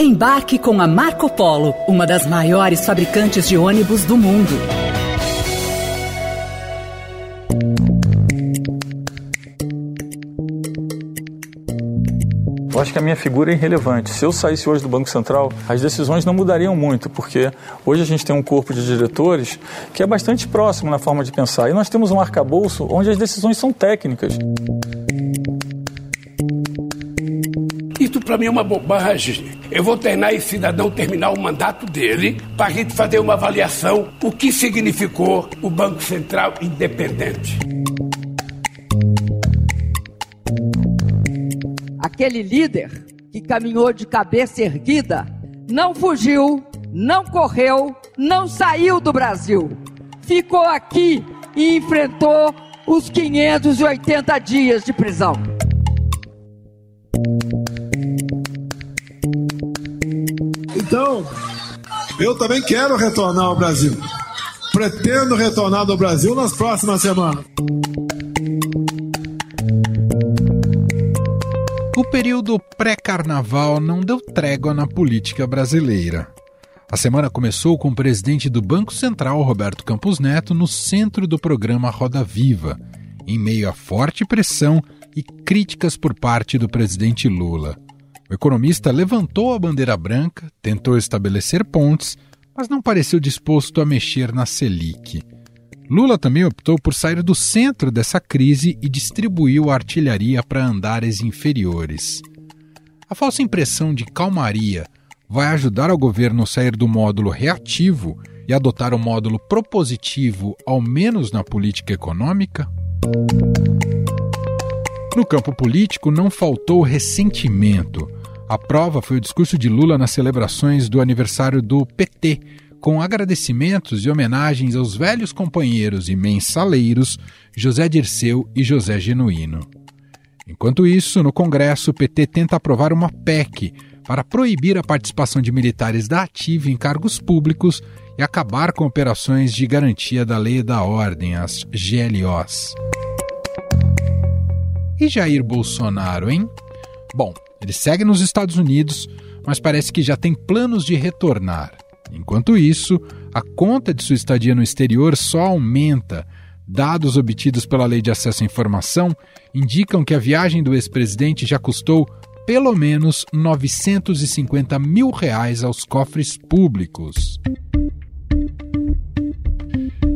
Embarque com a Marco Polo, uma das maiores fabricantes de ônibus do mundo. Eu acho que a minha figura é irrelevante. Se eu saísse hoje do Banco Central, as decisões não mudariam muito, porque hoje a gente tem um corpo de diretores que é bastante próximo na forma de pensar. E nós temos um arcabouço onde as decisões são técnicas. Isso para mim é uma bobagem. Eu vou treinar esse cidadão terminar o mandato dele para a gente fazer uma avaliação o que significou o Banco Central independente. Aquele líder que caminhou de cabeça erguida não fugiu, não correu, não saiu do Brasil. Ficou aqui e enfrentou os 580 dias de prisão. Então, eu também quero retornar ao Brasil. Pretendo retornar ao Brasil nas próximas semanas. O período pré-carnaval não deu trégua na política brasileira. A semana começou com o presidente do Banco Central, Roberto Campos Neto, no centro do programa Roda Viva, em meio a forte pressão e críticas por parte do presidente Lula. O economista levantou a bandeira branca, tentou estabelecer pontes, mas não pareceu disposto a mexer na Selic. Lula também optou por sair do centro dessa crise e distribuiu a artilharia para andares inferiores. A falsa impressão de calmaria vai ajudar o governo a sair do módulo reativo e adotar o módulo propositivo, ao menos na política econômica? No campo político, não faltou ressentimento. A prova foi o discurso de Lula nas celebrações do aniversário do PT, com agradecimentos e homenagens aos velhos companheiros e mensaleiros José Dirceu e José Genuíno. Enquanto isso, no Congresso, o PT tenta aprovar uma PEC para proibir a participação de militares da ativa em cargos públicos e acabar com operações de garantia da lei e da ordem, as GLOs. E Jair Bolsonaro, hein? Bom, ele segue nos Estados Unidos, mas parece que já tem planos de retornar. Enquanto isso, a conta de sua estadia no exterior só aumenta. Dados obtidos pela Lei de Acesso à Informação indicam que a viagem do ex-presidente já custou pelo menos 950 mil reais aos cofres públicos.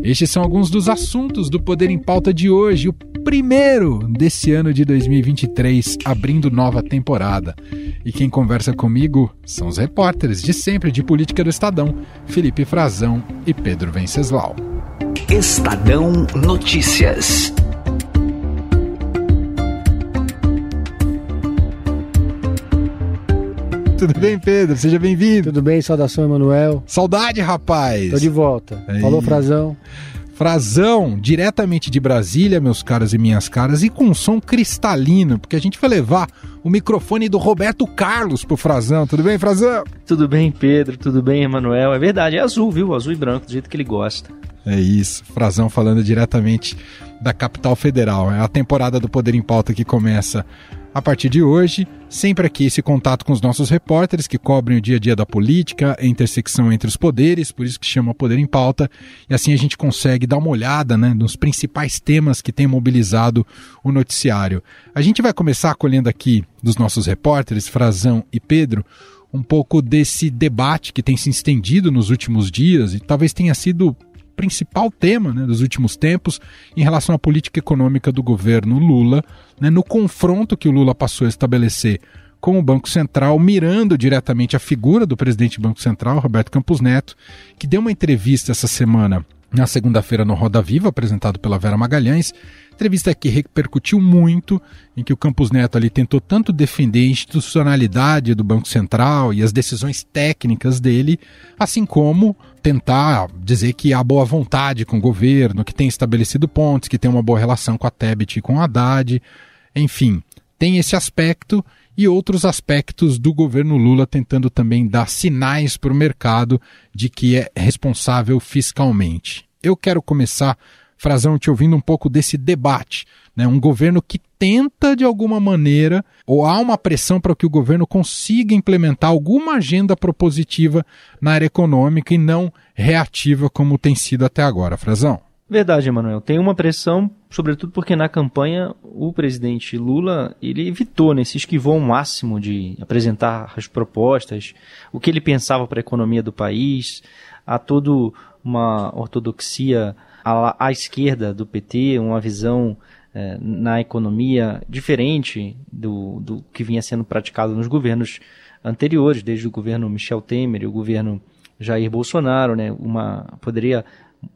Estes são alguns dos assuntos do Poder em Pauta de hoje, o primeiro desse ano de 2023, abrindo nova temporada. E quem conversa comigo são os repórteres de sempre de política do Estadão, Felipe Frazão e Pedro Venceslau. Estadão Notícias. Tudo bem, Pedro? Seja bem-vindo. Tudo bem, saudação, Emanuel. Saudade, rapaz. Tô de volta. Aí. Falou, Frazão. Frazão, diretamente de Brasília, meus caros e minhas caras, e com um som cristalino, porque a gente vai levar o microfone do Roberto Carlos pro Frazão. Tudo bem, Frazão? Tudo bem, Pedro. Tudo bem, Emanuel. É verdade, é azul, viu? Azul e branco, do jeito que ele gosta. É isso, Frazão falando diretamente da capital federal. É a temporada do Poder em Pauta que começa a partir de hoje, sempre aqui esse contato com os nossos repórteres que cobrem o dia a dia da política, a intersecção entre os poderes, por isso que chama Poder em Pauta, e assim a gente consegue dar uma olhada né, nos principais temas que têm mobilizado o noticiário. A gente vai começar acolhendo aqui dos nossos repórteres, Frazão e Pedro, um pouco desse debate que tem se estendido nos últimos dias e talvez tenha sido principal tema né, dos últimos tempos em relação à política econômica do governo Lula, né, no confronto que o Lula passou a estabelecer com o Banco Central, mirando diretamente a figura do presidente do Banco Central, Roberto Campos Neto, que deu uma entrevista essa semana, na segunda-feira, no Roda Viva, apresentado pela Vera Magalhães, entrevista que repercutiu muito, em que o Campos Neto ali tentou tanto defender a institucionalidade do Banco Central e as decisões técnicas dele, assim como tentar dizer que há boa vontade com o governo, que tem estabelecido pontos, que tem uma boa relação com a Tebet e com a Haddad. Enfim, tem esse aspecto e outros aspectos do governo Lula tentando também dar sinais para o mercado de que é responsável fiscalmente. Eu quero começar Frazão, te ouvindo um pouco desse debate. Né? Um governo que tenta, de alguma maneira, ou há uma pressão para que o governo consiga implementar alguma agenda propositiva na área econômica e não reativa como tem sido até agora. Frazão. Verdade, Emanuel. Tem uma pressão, sobretudo porque na campanha o presidente Lula ele evitou, né, se esquivou ao máximo de apresentar as propostas, o que ele pensava para a economia do país, a todo uma ortodoxia à, à esquerda do PT, uma visão eh, na economia diferente do, do que vinha sendo praticado nos governos anteriores, desde o governo Michel Temer e o governo Jair Bolsonaro, né, uma poderia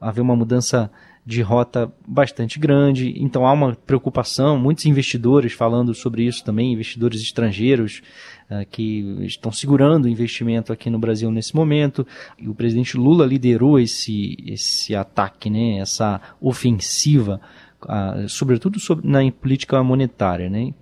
haver uma mudança de rota bastante grande, então há uma preocupação, muitos investidores falando sobre isso também, investidores estrangeiros uh, que estão segurando o investimento aqui no Brasil nesse momento, e o presidente Lula liderou esse, esse ataque, né, essa ofensiva Uh, sobretudo sobre, na política monetária. Né?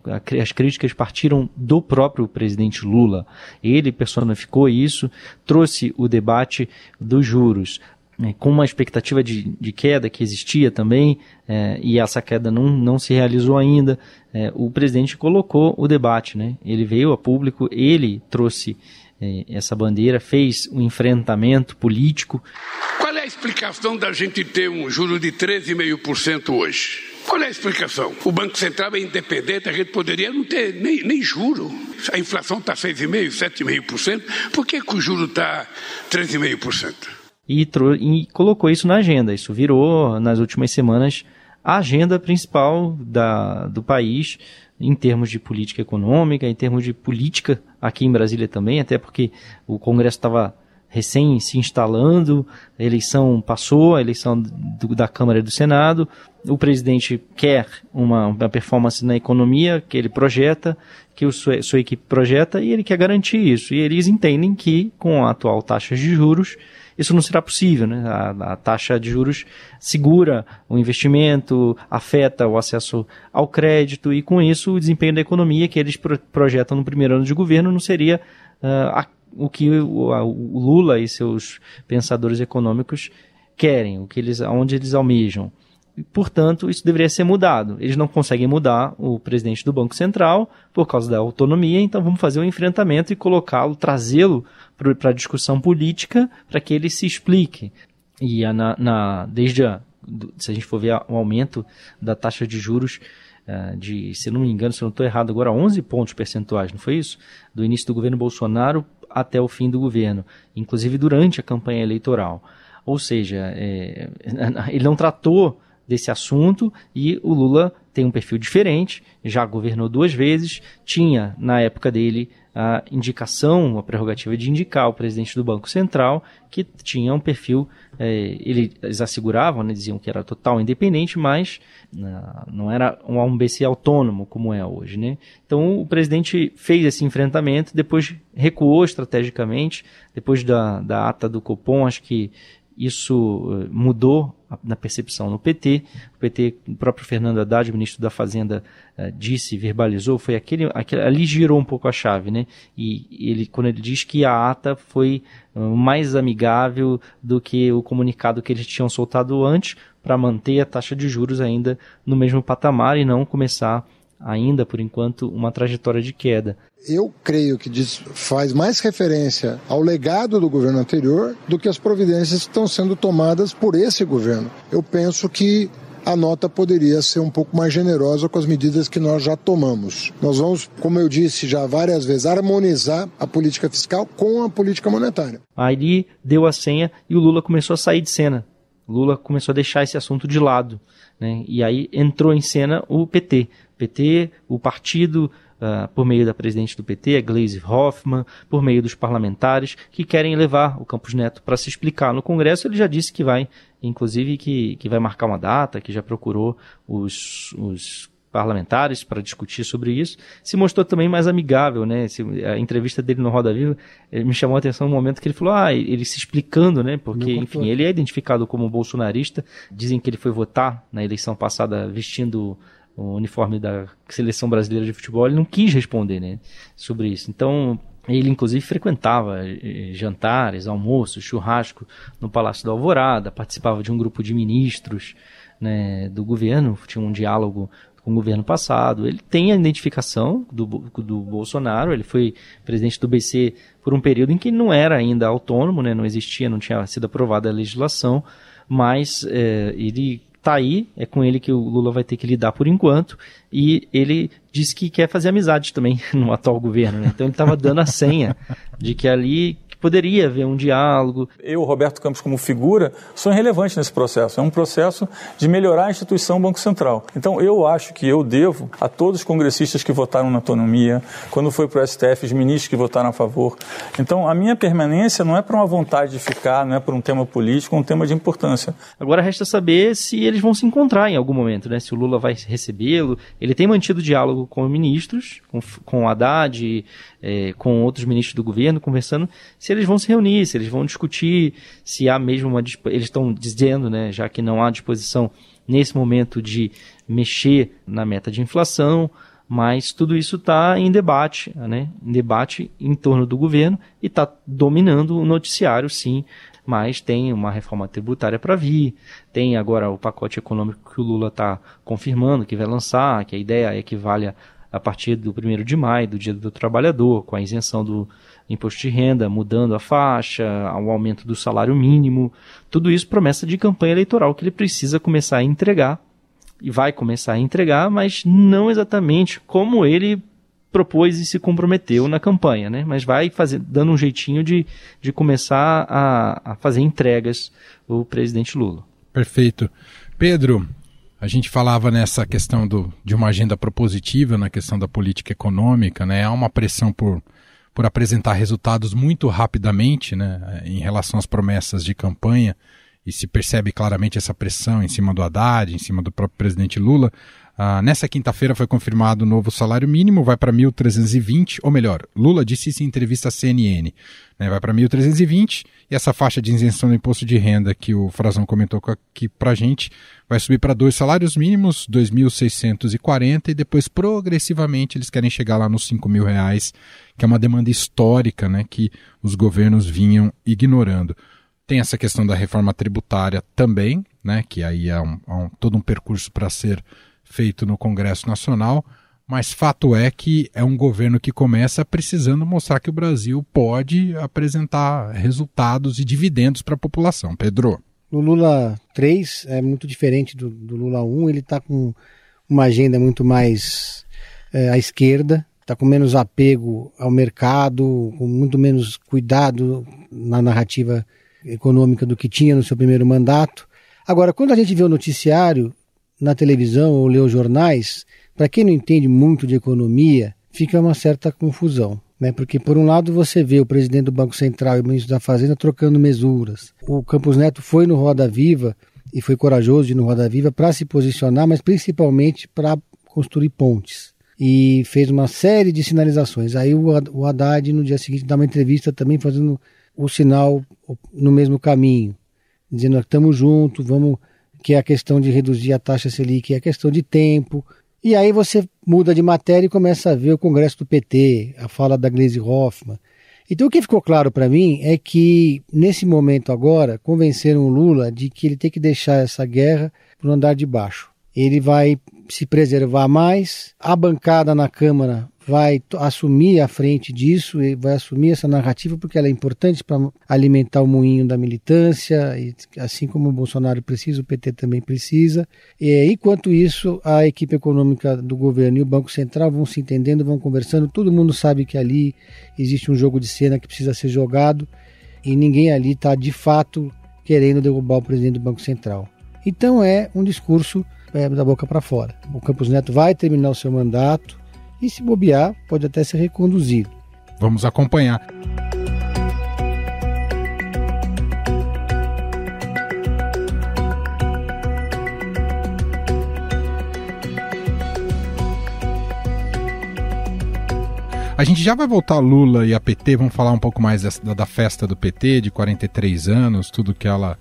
As críticas partiram do próprio presidente Lula. Ele personificou isso, trouxe o debate dos juros é, com uma expectativa de, de, queda que existia também, é, e essa queda não, não se realizou ainda, é, o presidente colocou o debate, né? Ele veio a público, ele trouxe é, essa bandeira, fez um enfrentamento político. Qual é a explicação da gente ter um juro de 13,5% hoje? Qual é a explicação? O Banco Central é independente, a gente poderia não ter nem, nem juro. A inflação está 6,5%, 7,5%, por que, que o juro está 13,5%? E, e colocou isso na agenda. Isso virou, nas últimas semanas, a agenda principal da, do país em termos de política econômica, em termos de política aqui em Brasília também, até porque o Congresso estava recém se instalando, a eleição passou, a eleição do, da Câmara e do Senado, o presidente quer uma, uma, performance na economia que ele projeta, que a sua, sua equipe projeta, e ele quer garantir isso. E eles entendem que, com a atual taxa de juros, isso não será possível. Né? A, a, taxa de juros segura o investimento, afeta o acesso ao crédito e, com isso, o desempenho da economia que eles pro, projetam no primeiro ano de governo não seria uh, o que o, a, o, Lula e seus pensadores econômicos querem, o que eles, onde eles almejam. Portanto, isso deveria ser mudado. Eles não conseguem mudar o presidente do Banco Central por causa da autonomia, então vamos fazer um enfrentamento e colocá-lo, trazê-lo para a discussão política para que ele se explique. E a, na, na, desde a, se a gente for ver o aumento da taxa de juros uh, de, se não me engano, se não estou errado agora, 11 pontos percentuais, não foi isso? Do início do governo Bolsonaro até o fim do governo, inclusive durante a campanha eleitoral. Ou seja, é, ele não tratou desse assunto e o Lula tem um perfil diferente, já governou duas vezes, tinha na época dele a indicação, a prerrogativa de indicar o presidente do Banco Central, que tinha um perfil, é, eles asseguravam, né, diziam que era total independente, mas não era um, um BC autônomo como é hoje. Né? Então o presidente fez esse enfrentamento, depois recuou estrategicamente, depois da, da ata do Copom, acho que isso uh, mudou na percepção no PT. O PT, o próprio Fernando Haddad, ministro da Fazenda, uh, disse, verbalizou, foi aquele, aquele, ali girou um pouco a chave, né? E ele, quando ele diz que a ata foi uh, mais amigável do que o comunicado que eles tinham soltado antes para manter a taxa de juros ainda no mesmo patamar e não começar ainda, por enquanto, uma trajetória de queda. Eu creio que diz, faz mais referência ao legado do governo anterior do que as providências que estão sendo tomadas por esse governo. Eu penso que a nota poderia ser um pouco mais generosa com as medidas que nós já tomamos. Nós vamos, como eu disse já várias vezes, harmonizar a política fiscal com a política monetária. Aí deu a senha e o Lula começou a sair de cena. Lula começou a deixar esse assunto de lado. Né? E aí entrou em cena o PT. PT, o partido, uh, por meio da presidente do PT, a Gleisi Hoffmann, por meio dos parlamentares, que querem levar o Campos Neto para se explicar no Congresso. Ele já disse que vai, inclusive, que, que vai marcar uma data, que já procurou os, os parlamentares para discutir sobre isso, se mostrou também mais amigável, né? A entrevista dele no Roda Viva me chamou a atenção no momento que ele falou, ah, ele se explicando, né? Porque, enfim, ele é identificado como bolsonarista, dizem que ele foi votar na eleição passada vestindo o uniforme da seleção brasileira de futebol, ele não quis responder né, sobre isso. Então, ele inclusive frequentava eh, jantares, almoços, churrasco no Palácio da Alvorada, participava de um grupo de ministros né, do governo, tinha um diálogo com o governo passado. Ele tem a identificação do, do Bolsonaro, ele foi presidente do BC por um período em que não era ainda autônomo, né, não existia, não tinha sido aprovada a legislação, mas é, ele está aí, é com ele que o Lula vai ter que lidar por enquanto, e ele disse que quer fazer amizade também no atual governo, né? então ele estava dando a senha de que ali poderia haver um diálogo. Eu, Roberto Campos, como figura, sou irrelevante nesse processo. É um processo de melhorar a instituição Banco Central. Então, eu acho que eu devo a todos os congressistas que votaram na autonomia, quando foi para o STF, os ministros que votaram a favor. Então, a minha permanência não é para uma vontade de ficar, não é para um tema político, é um tema de importância. Agora resta saber se eles vão se encontrar em algum momento, né? Se o Lula vai recebê-lo. Ele tem mantido diálogo com ministros, com, com o Haddad, é, com outros ministros do governo, conversando se eles vão se reunir, se eles vão discutir, se há mesmo uma. Eles estão dizendo, né, já que não há disposição nesse momento de mexer na meta de inflação, mas tudo isso está em debate, né, em debate em torno do governo e está dominando o noticiário, sim. Mas tem uma reforma tributária para vir, tem agora o pacote econômico que o Lula está confirmando que vai lançar, que a ideia é que valha a partir do 1 de maio, do Dia do Trabalhador, com a isenção do imposto de renda, mudando a faixa, o aumento do salário mínimo, tudo isso promessa de campanha eleitoral que ele precisa começar a entregar e vai começar a entregar, mas não exatamente como ele propôs e se comprometeu na campanha, né? Mas vai fazer, dando um jeitinho de, de começar a, a fazer entregas o presidente Lula. Perfeito. Pedro, a gente falava nessa questão do, de uma agenda propositiva na questão da política econômica, né? Há uma pressão por, por apresentar resultados muito rapidamente, né? Em relação às promessas de campanha e se percebe claramente essa pressão em cima do Haddad, em cima do próprio presidente Lula. Ah, nessa quinta-feira foi confirmado o novo salário mínimo, vai para 1.320, ou melhor, Lula disse isso em entrevista à CNN, né, vai para 1.320 e essa faixa de isenção do imposto de renda que o Frazão comentou aqui para gente vai subir para dois salários mínimos, 2.640 e depois progressivamente eles querem chegar lá nos 5 mil reais, que é uma demanda histórica né, que os governos vinham ignorando. Tem essa questão da reforma tributária também, né, que aí é, um, é um, todo um percurso para ser feito no Congresso Nacional, mas fato é que é um governo que começa precisando mostrar que o Brasil pode apresentar resultados e dividendos para a população. Pedro. No Lula 3 é muito diferente do, do Lula 1, ele está com uma agenda muito mais é, à esquerda, está com menos apego ao mercado, com muito menos cuidado na narrativa econômica do que tinha no seu primeiro mandato. Agora, quando a gente vê o noticiário, na televisão ou lê os jornais, para quem não entende muito de economia, fica uma certa confusão. Né? Porque, por um lado, você vê o presidente do Banco Central e o ministro da Fazenda trocando mesuras. O Campos Neto foi no Roda Viva e foi corajoso de ir no Roda Viva para se posicionar, mas principalmente para construir pontes. E fez uma série de sinalizações. Aí o Haddad, no dia seguinte, dá uma entrevista também fazendo o sinal no mesmo caminho, dizendo estamos juntos, vamos que é a questão de reduzir a taxa Selic, é a questão de tempo. E aí você muda de matéria e começa a ver o Congresso do PT, a fala da Gleisi Hoffmann. Então o que ficou claro para mim é que, nesse momento agora, convenceram o Lula de que ele tem que deixar essa guerra para o andar de baixo. Ele vai se preservar mais, a bancada na Câmara vai assumir a frente disso, vai assumir essa narrativa porque ela é importante para alimentar o moinho da militância, e assim como o Bolsonaro precisa, o PT também precisa. E enquanto isso, a equipe econômica do governo e o Banco Central vão se entendendo, vão conversando. Todo mundo sabe que ali existe um jogo de cena que precisa ser jogado e ninguém ali está de fato querendo derrubar o presidente do Banco Central. Então é um discurso é, da boca para fora. O Campos Neto vai terminar o seu mandato e, se bobear, pode até ser reconduzido. Vamos acompanhar. A gente já vai voltar Lula e a PT, vamos falar um pouco mais da, da festa do PT de 43 anos, tudo que ela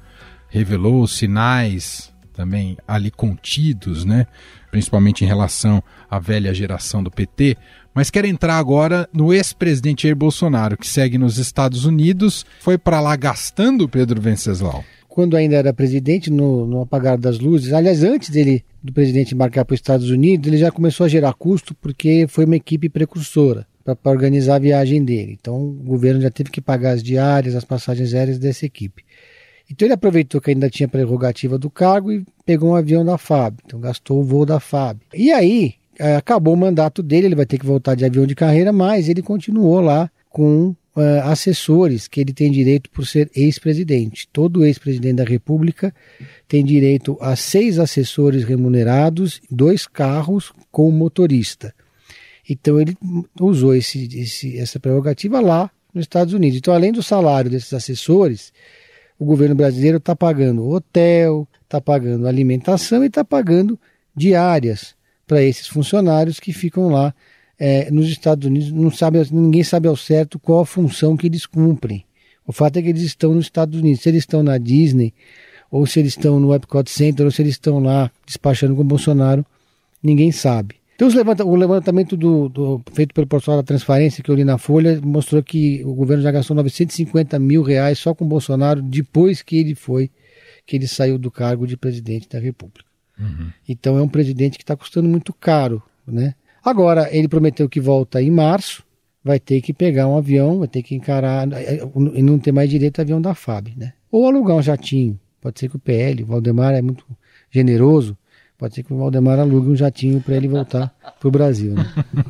revelou, sinais também ali contidos, né? principalmente em relação à velha geração do PT, mas quero entrar agora no ex-presidente Jair Bolsonaro, que segue nos Estados Unidos, foi para lá gastando Pedro Venceslau. quando ainda era presidente, no, no apagar das luzes, aliás, antes dele do presidente embarcar para os Estados Unidos, ele já começou a gerar custo porque foi uma equipe precursora para organizar a viagem dele. Então o governo já teve que pagar as diárias, as passagens aéreas dessa equipe. Então ele aproveitou que ainda tinha prerrogativa do cargo e pegou um avião da FAB. Então gastou o voo da FAB. E aí é, acabou o mandato dele, ele vai ter que voltar de avião de carreira, mas ele continuou lá com uh, assessores que ele tem direito por ser ex-presidente. Todo ex-presidente da República tem direito a seis assessores remunerados, dois carros com motorista. Então ele usou esse, esse, essa prerrogativa lá nos Estados Unidos. Então, além do salário desses assessores, o governo brasileiro está pagando hotel, está pagando alimentação e está pagando diárias para esses funcionários que ficam lá é, nos Estados Unidos. Não sabe, ninguém sabe ao certo qual a função que eles cumprem. O fato é que eles estão nos Estados Unidos. Se eles estão na Disney, ou se eles estão no Epcot Center, ou se eles estão lá despachando com o Bolsonaro, ninguém sabe. Então, levanta, o levantamento do, do, feito pelo portal da Transparência, que eu li na Folha, mostrou que o governo já gastou 950 mil reais só com o Bolsonaro depois que ele foi, que ele saiu do cargo de presidente da República. Uhum. Então, é um presidente que está custando muito caro, né? Agora, ele prometeu que volta em março, vai ter que pegar um avião, vai ter que encarar, e não ter mais direito a avião da FAB, né? Ou alugar um jatinho. Pode ser que o PL, o Valdemar é muito generoso, Pode ser que o Valdemar alugue um jatinho para ele voltar pro Brasil. Né?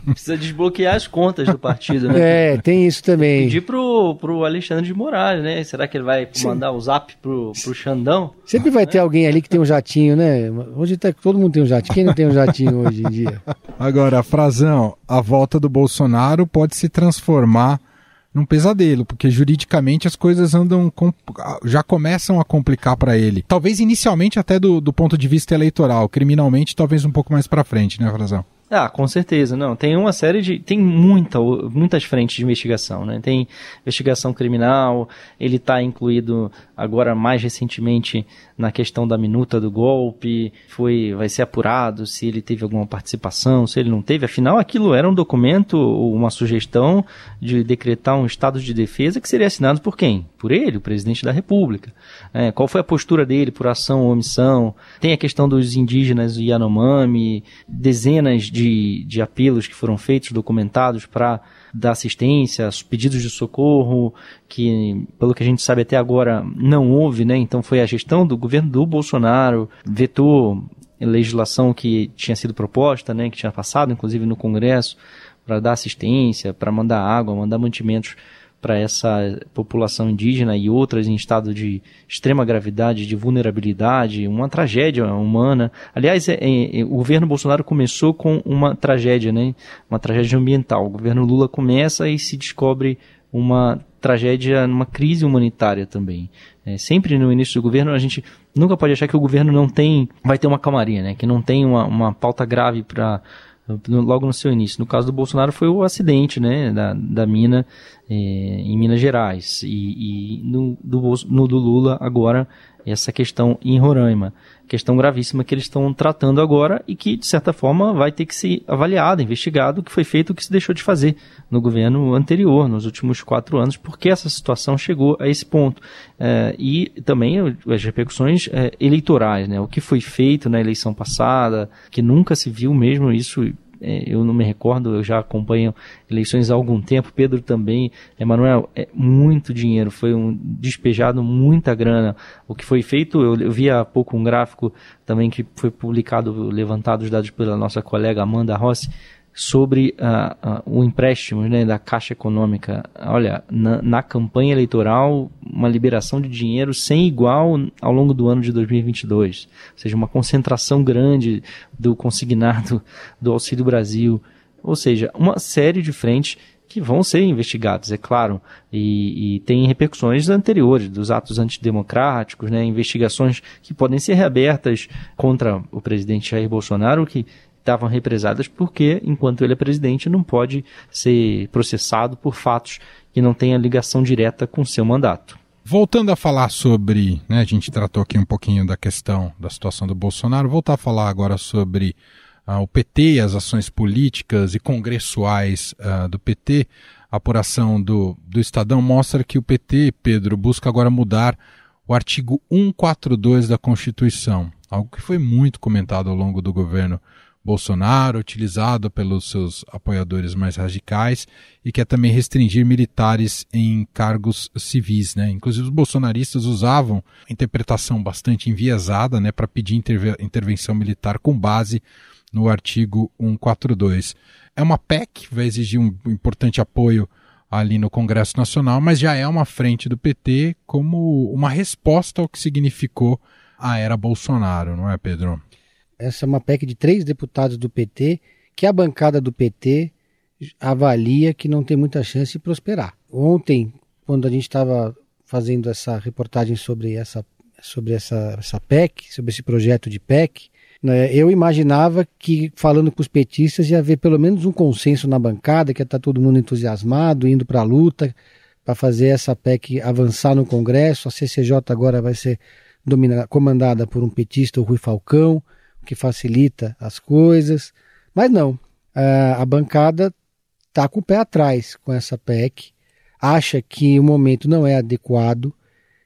Precisa desbloquear as contas do partido, né? É, tem isso também. Pedir pro, pro Alexandre de Moraes, né? Será que ele vai Sim. mandar o zap pro, pro Xandão? Sempre vai ter alguém ali que tem um jatinho, né? Hoje tá, todo mundo tem um jatinho. Quem não tem um jatinho hoje em dia? Agora, Frazão, a volta do Bolsonaro pode se transformar num pesadelo, porque juridicamente as coisas andam já começam a complicar para ele. Talvez inicialmente até do, do ponto de vista eleitoral, criminalmente talvez um pouco mais para frente, né, Frazão? Ah, com certeza, não. Tem uma série de. Tem muita, muitas frentes de investigação, né? Tem investigação criminal, ele está incluído agora mais recentemente na questão da minuta do golpe, foi, vai ser apurado se ele teve alguma participação, se ele não teve. Afinal, aquilo era um documento, uma sugestão de decretar um estado de defesa que seria assinado por quem? Por ele, o presidente da República. É, qual foi a postura dele por ação ou omissão? Tem a questão dos indígenas Yanomami, dezenas de, de apelos que foram feitos, documentados para dar assistência, pedidos de socorro, que pelo que a gente sabe até agora não houve, né? Então foi a gestão do governo do Bolsonaro, vetou legislação que tinha sido proposta, né, que tinha passado inclusive no Congresso para dar assistência, para mandar água, mandar mantimentos para essa população indígena e outras em estado de extrema gravidade, de vulnerabilidade, uma tragédia humana. Aliás, é, é, é, o governo Bolsonaro começou com uma tragédia, né? uma tragédia ambiental. O governo Lula começa e se descobre uma tragédia, uma crise humanitária também. É, sempre no início do governo a gente nunca pode achar que o governo não tem, vai ter uma calmaria, né? que não tem uma, uma pauta grave para logo no seu início. No caso do Bolsonaro foi o acidente né, da, da mina é, em Minas Gerais e, e no, do, no do Lula agora essa questão em Roraima. Questão gravíssima que eles estão tratando agora e que, de certa forma, vai ter que ser avaliada, investigado o que foi feito, o que se deixou de fazer no governo anterior, nos últimos quatro anos, porque essa situação chegou a esse ponto. É, e também as repercussões é, eleitorais, né? o que foi feito na eleição passada, que nunca se viu mesmo isso eu não me recordo, eu já acompanho eleições há algum tempo, Pedro também, Emanuel, é muito dinheiro, foi um despejado muita grana. O que foi feito, eu, eu vi há pouco um gráfico também que foi publicado, levantado os dados pela nossa colega Amanda Rossi, sobre uh, uh, o empréstimo né, da Caixa Econômica. Olha, na, na, campanha eleitoral, uma liberação de dinheiro sem igual ao longo do ano de 2022. Ou seja, uma concentração grande do consignado do Auxílio Brasil. Ou seja, uma série de frentes que vão ser investigados, é claro, e, e tem repercussões anteriores dos atos antidemocráticos, né, investigações que podem ser reabertas contra o presidente Jair Bolsonaro, que estavam represadas porque, enquanto ele é presidente, não pode ser processado por fatos que não tenham ligação direta com seu mandato. Voltando a falar sobre, né, a gente tratou aqui um pouquinho da questão da situação do Bolsonaro, voltar a falar agora sobre uh, o PT, as ações políticas e congressuais uh, do PT. A apuração do, do Estadão mostra que o PT, Pedro, busca agora mudar o artigo 142 da Constituição, algo que foi muito comentado ao longo do governo Bolsonaro, utilizado pelos seus apoiadores mais radicais e quer também restringir militares em cargos civis. Né? Inclusive, os bolsonaristas usavam interpretação bastante enviesada né, para pedir intervenção militar com base no artigo 142. É uma PEC, vai exigir um importante apoio ali no Congresso Nacional, mas já é uma frente do PT como uma resposta ao que significou a era Bolsonaro, não é, Pedro? Essa é uma PEC de três deputados do PT que a bancada do PT avalia que não tem muita chance de prosperar. Ontem, quando a gente estava fazendo essa reportagem sobre essa, sobre essa, essa PEC, sobre esse projeto de PEC, né, eu imaginava que, falando com os petistas, ia haver pelo menos um consenso na bancada, que ia estar todo mundo entusiasmado, indo para a luta, para fazer essa PEC avançar no Congresso. A CCJ agora vai ser dominada, comandada por um petista, o Rui Falcão que facilita as coisas. Mas não, a, bancada está com o pé atrás com essa PEC, acha que o momento não é adequado,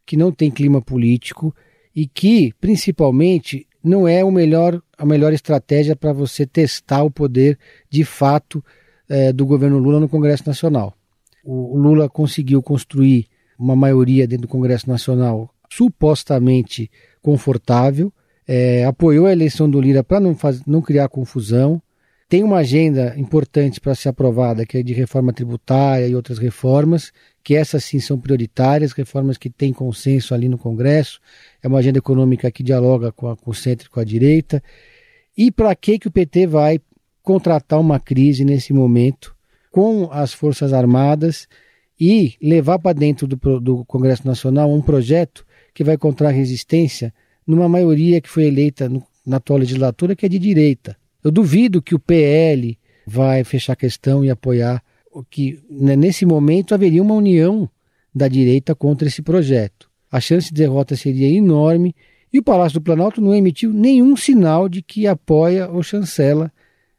que não tem clima político e que, principalmente, não é o melhor, a melhor estratégia para você testar o poder de fato é, do governo Lula no Congresso Nacional. O, o Lula conseguiu construir uma maioria dentro do Congresso Nacional supostamente confortável, é, apoiou a eleição do Lira para não, não criar confusão, tem uma agenda importante para ser aprovada, que é de reforma tributária e outras reformas, que essas sim são prioritárias, reformas que têm consenso ali no Congresso, é uma agenda econômica que dialoga com, a, com o centro e com a direita. E para que, que o PT vai contratar uma crise nesse momento com as Forças Armadas e levar para dentro do, do Congresso Nacional um projeto que vai contra a resistência numa maioria que foi eleita no, na atual legislatura, que é de direita. Eu duvido que o PL vai fechar a questão e apoiar o que, né, nesse momento, haveria uma união da direita contra esse projeto. A chance de derrota seria enorme e o Palácio do Planalto não emitiu nenhum sinal de que apoia ou chancela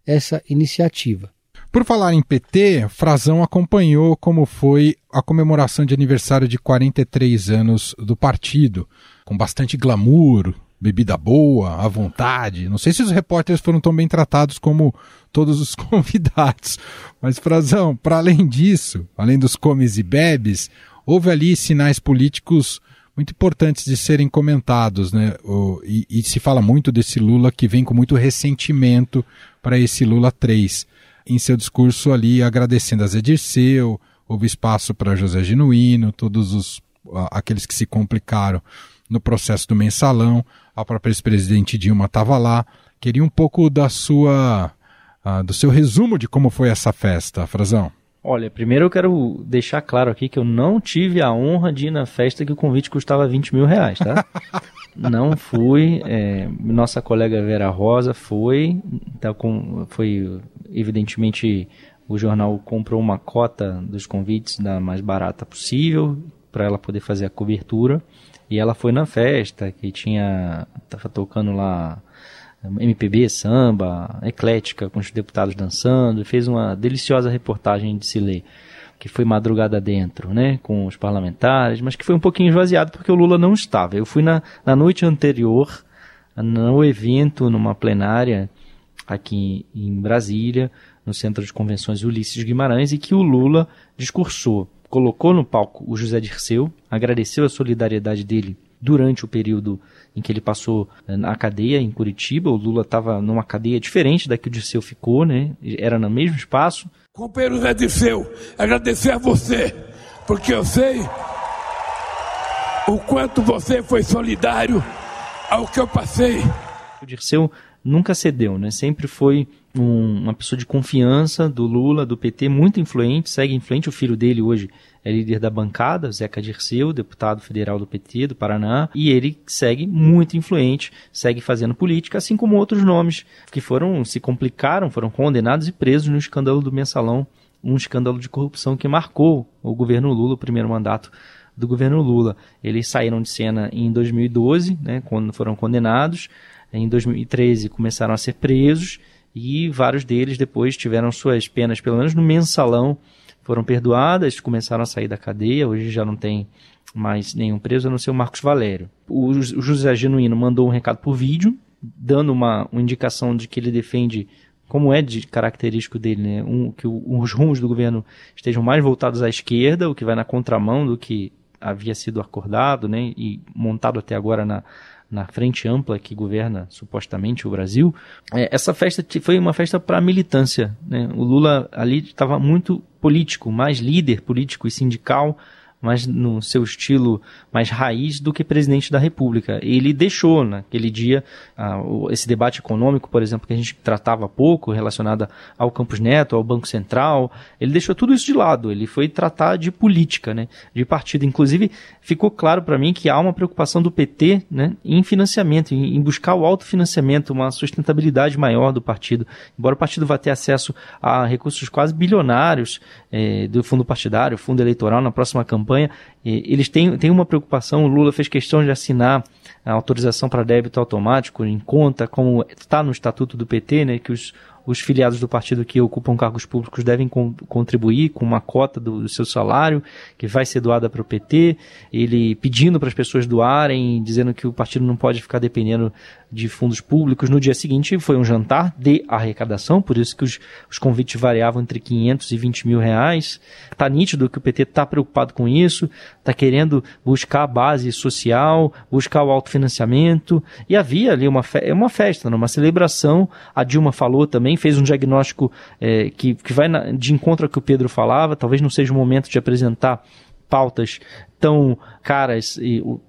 essa iniciativa. Por falar em PT, Frazão acompanhou como foi a comemoração de aniversário de 43 anos do partido com bastante glamour, bebida boa, à vontade. Não sei se os repórteres foram tão bem tratados como todos os convidados. Mas, Frazão, para além disso, além dos comes e bebes, houve ali sinais políticos muito importantes de serem comentados, né? E, e, se fala muito desse Lula que vem com muito ressentimento para esse Lula 3. Em seu discurso ali, agradecendo a Zé Dirceu, houve espaço para José Genuíno, todos os aqueles que se complicaram no processo do mensalão, a própria ex-presidente Dilma estava lá. Queria um pouco da sua, uh, do seu resumo de como foi essa festa, Frazão. Olha, primeiro eu quero deixar claro aqui que eu não tive a honra de ir na festa que o convite custava 20 mil reais, tá? não fui. É, nossa colega Vera Rosa foi. Tá com, foi, evidentemente, o jornal comprou uma cota dos convites da mais barata possível para ela poder fazer a cobertura. E ela foi na festa, que tinha. Tava tocando lá MPB, samba, eclética, com os deputados dançando, e fez uma deliciosa reportagem de se ler, que foi madrugada dentro, né, com os parlamentares, mas que foi um pouquinho esvaziado porque o Lula não estava. Eu fui na, na noite anterior, no evento, numa plenária aqui em Brasília, no Centro de Convenções Ulisses Guimarães, e que o Lula discursou colocou no palco o José Dirceu, agradeceu a solidariedade dele durante o período em que ele passou eh, na cadeia em Curitiba. O Lula estava numa cadeia diferente da que o Dirceu ficou, né? Era no mesmo espaço. Companheiro José Dirceu, agradecer a você, porque eu sei o quanto você foi solidário ao que eu passei. O Dirceu nunca cedeu, né? Sempre foi um, uma pessoa de confiança do Lula, do PT, muito influente, segue influente. O filho dele hoje é líder da bancada, Zeca Dirceu, deputado federal do PT do Paraná, e ele segue muito influente, segue fazendo política, assim como outros nomes que foram se complicaram, foram condenados e presos no escândalo do mensalão, um escândalo de corrupção que marcou o governo Lula, o primeiro mandato do governo Lula. Eles saíram de cena em 2012, né, quando foram condenados. Em 2013 começaram a ser presos e vários deles depois tiveram suas penas, pelo menos no mensalão, foram perdoadas, começaram a sair da cadeia, hoje já não tem mais nenhum preso, a não ser o Marcos Valério. O, José Genuíno mandou um recado por vídeo, dando uma, uma indicação de que ele defende como é de característico dele, né? Um, que o, os rumos do governo estejam mais voltados à esquerda, o que vai na contramão do que havia sido acordado, né? E montado até agora na, na frente ampla que governa supostamente o Brasil. É, essa festa foi uma festa para militância, né? O Lula ali estava muito político, mais líder político e sindical mais no seu estilo mais raiz do que presidente da República. Ele deixou naquele dia uh, esse debate econômico, por exemplo, que a gente tratava pouco, relacionado ao Campos Neto, ao Banco Central, ele deixou tudo isso de lado. Ele foi tratar de política, né, de partido. Inclusive, ficou claro para mim que há uma preocupação do PT né, em financiamento, em, em buscar o autofinanciamento, uma sustentabilidade maior do partido. Embora o partido vá ter acesso a recursos quase bilionários eh, do fundo partidário, fundo eleitoral na próxima campanha, campanha. eles têm, têm uma preocupação, o Lula fez questão de assinar a autorização para débito automático em conta, como está no estatuto do PT, né, que os, os filiados do partido que ocupam cargos públicos devem com, contribuir com uma cota do, do, seu salário, que vai ser doada para o PT, ele pedindo para as pessoas doarem, dizendo que o partido não pode ficar dependendo de fundos públicos. No dia seguinte foi um jantar de arrecadação, por isso que os, os convites variavam entre 500 e 20 mil reais. Está nítido que o PT está preocupado com isso, está querendo buscar a base social, buscar o autofinanciamento. E havia ali uma, fe uma festa, né, uma celebração. A Dilma falou também, fez um diagnóstico é, que, que vai na, de encontro ao que o Pedro falava. Talvez não seja o momento de apresentar pautas tão caras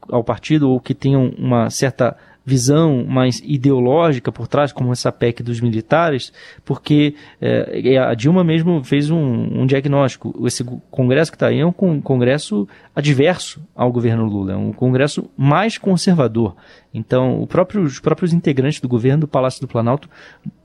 ao partido ou que tenham uma certa visão mais ideológica por trás, como essa PEC dos militares, porque é, a Dilma mesmo fez um, um, diagnóstico. Esse congresso que está aí é um congresso adverso ao governo Lula, é um congresso mais conservador. Então, próprio, os próprios integrantes do governo do Palácio do Planalto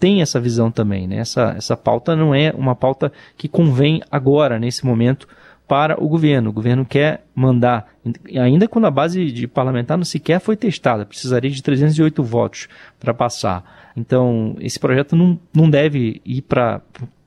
têm essa visão também. Né? Essa, essa pauta não é uma pauta que convém agora, nesse momento, para o governo. O governo quer mandar, ainda quando a base de parlamentar não sequer foi testada, precisaria de 308 votos para passar. Então, esse projeto não, não deve ir para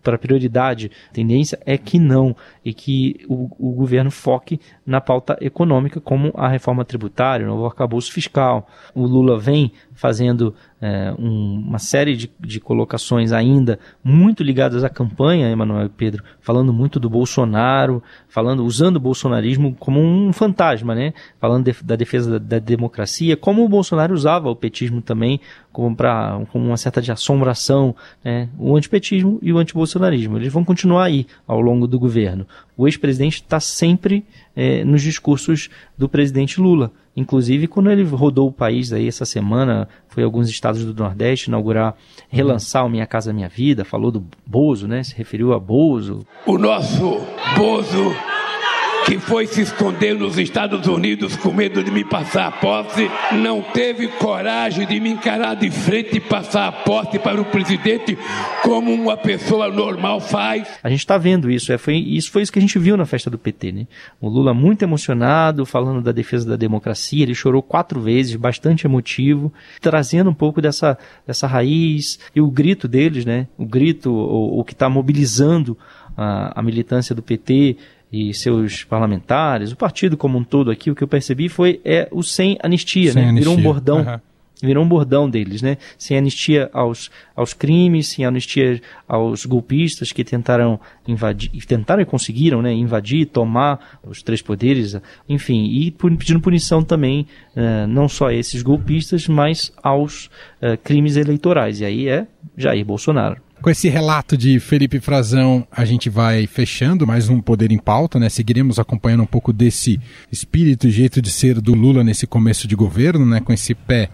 para prioridade, a tendência é que não, e que o, o, governo foque na pauta econômica, como a reforma tributária, o novo arcabouço fiscal. O Lula vem fazendo é, um, uma série de, de colocações ainda muito ligadas à campanha, Emanuel Pedro, falando muito do Bolsonaro, falando, usando o bolsonarismo como um fantasma, né? Falando de, da defesa da, da, democracia, como o Bolsonaro usava o petismo também como, pra, como uma certa de assombração, né? O antipetismo e o antibolsonarismo. Eles vão continuar aí ao longo do governo. O ex-presidente está sempre é, nos discursos do presidente Lula. Inclusive, quando ele rodou o país aí essa semana, foi alguns estados do Nordeste inaugurar, relançar o Minha Casa Minha Vida, falou do Bozo, né? Se referiu a Bozo. O nosso Bozo que foi se esconder nos Estados Unidos com medo de me passar a posse, não teve coragem de me encarar de frente e passar a posse para o presidente como uma pessoa normal faz. A gente está vendo isso, é, foi, isso foi isso que a gente viu na festa do PT, né? O Lula muito emocionado, falando da defesa da democracia, ele chorou quatro vezes, bastante emotivo, trazendo um pouco dessa, dessa raiz e o grito deles, né? O grito, o, o que está mobilizando a, a militância do PT e seus parlamentares, o partido como um todo aqui, o que eu percebi foi é o sem anistia, sem né? Anistia. Virou um bordão. Uhum. Virou um bordão deles, né? Sem anistia aos, aos crimes, sem anistia aos golpistas que tentaram invadir, tentaram e conseguiram, né? Invadir, tomar os três poderes, enfim, e pedindo punição também, uh, não só a esses golpistas, mas aos uh, crimes eleitorais. E aí é Jair Bolsonaro. Com esse relato de Felipe Frazão, a gente vai fechando mais um Poder em Pauta, né? Seguiremos acompanhando um pouco desse espírito e jeito de ser do Lula nesse começo de governo, né? Com esse pé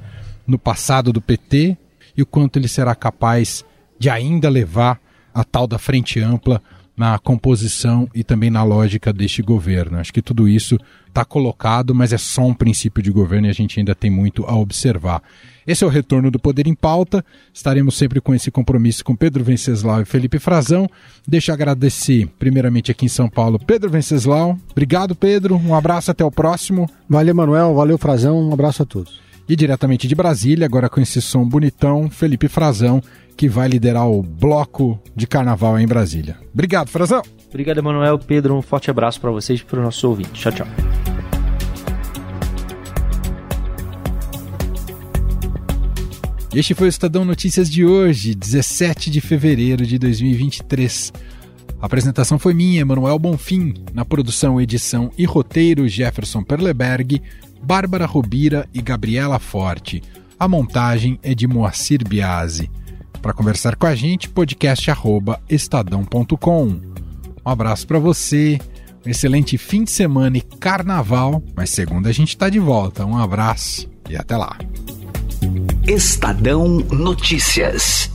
no passado do PT e o quanto ele será capaz de ainda levar a tal da frente ampla na composição e também na lógica deste governo. Acho que tudo isso está colocado, mas é só um princípio de governo e a gente ainda tem muito a observar. Esse é o retorno do Poder em Pauta. Estaremos sempre com esse compromisso com Pedro Venceslau e Felipe Frazão. Deixa eu agradecer, primeiramente aqui em São Paulo, Pedro Venceslau. Obrigado, Pedro. Um abraço, até o próximo. Valeu, Manuel. Valeu, Frazão. Um abraço a todos. E diretamente de Brasília, agora com esse som bonitão, Felipe Frazão, que vai liderar o bloco de carnaval em Brasília. Obrigado, Frazão. Obrigado, Emanuel. Pedro, um forte abraço para vocês e para o nosso ouvinte. Tchau, tchau. Este foi o Estadão Notícias de hoje, 17 de fevereiro de 2023. A apresentação foi minha, Emanuel Bonfim. Na produção, edição e roteiro, Jefferson Perleberg, Bárbara Rubira e Gabriela Forte. A montagem é de Moacir Biasi. Para conversar com a gente, podcast@estadão.com. Um abraço para você, um excelente fim de semana e carnaval, mas segunda a gente está de volta. Um abraço e até lá. Estadão Notícias.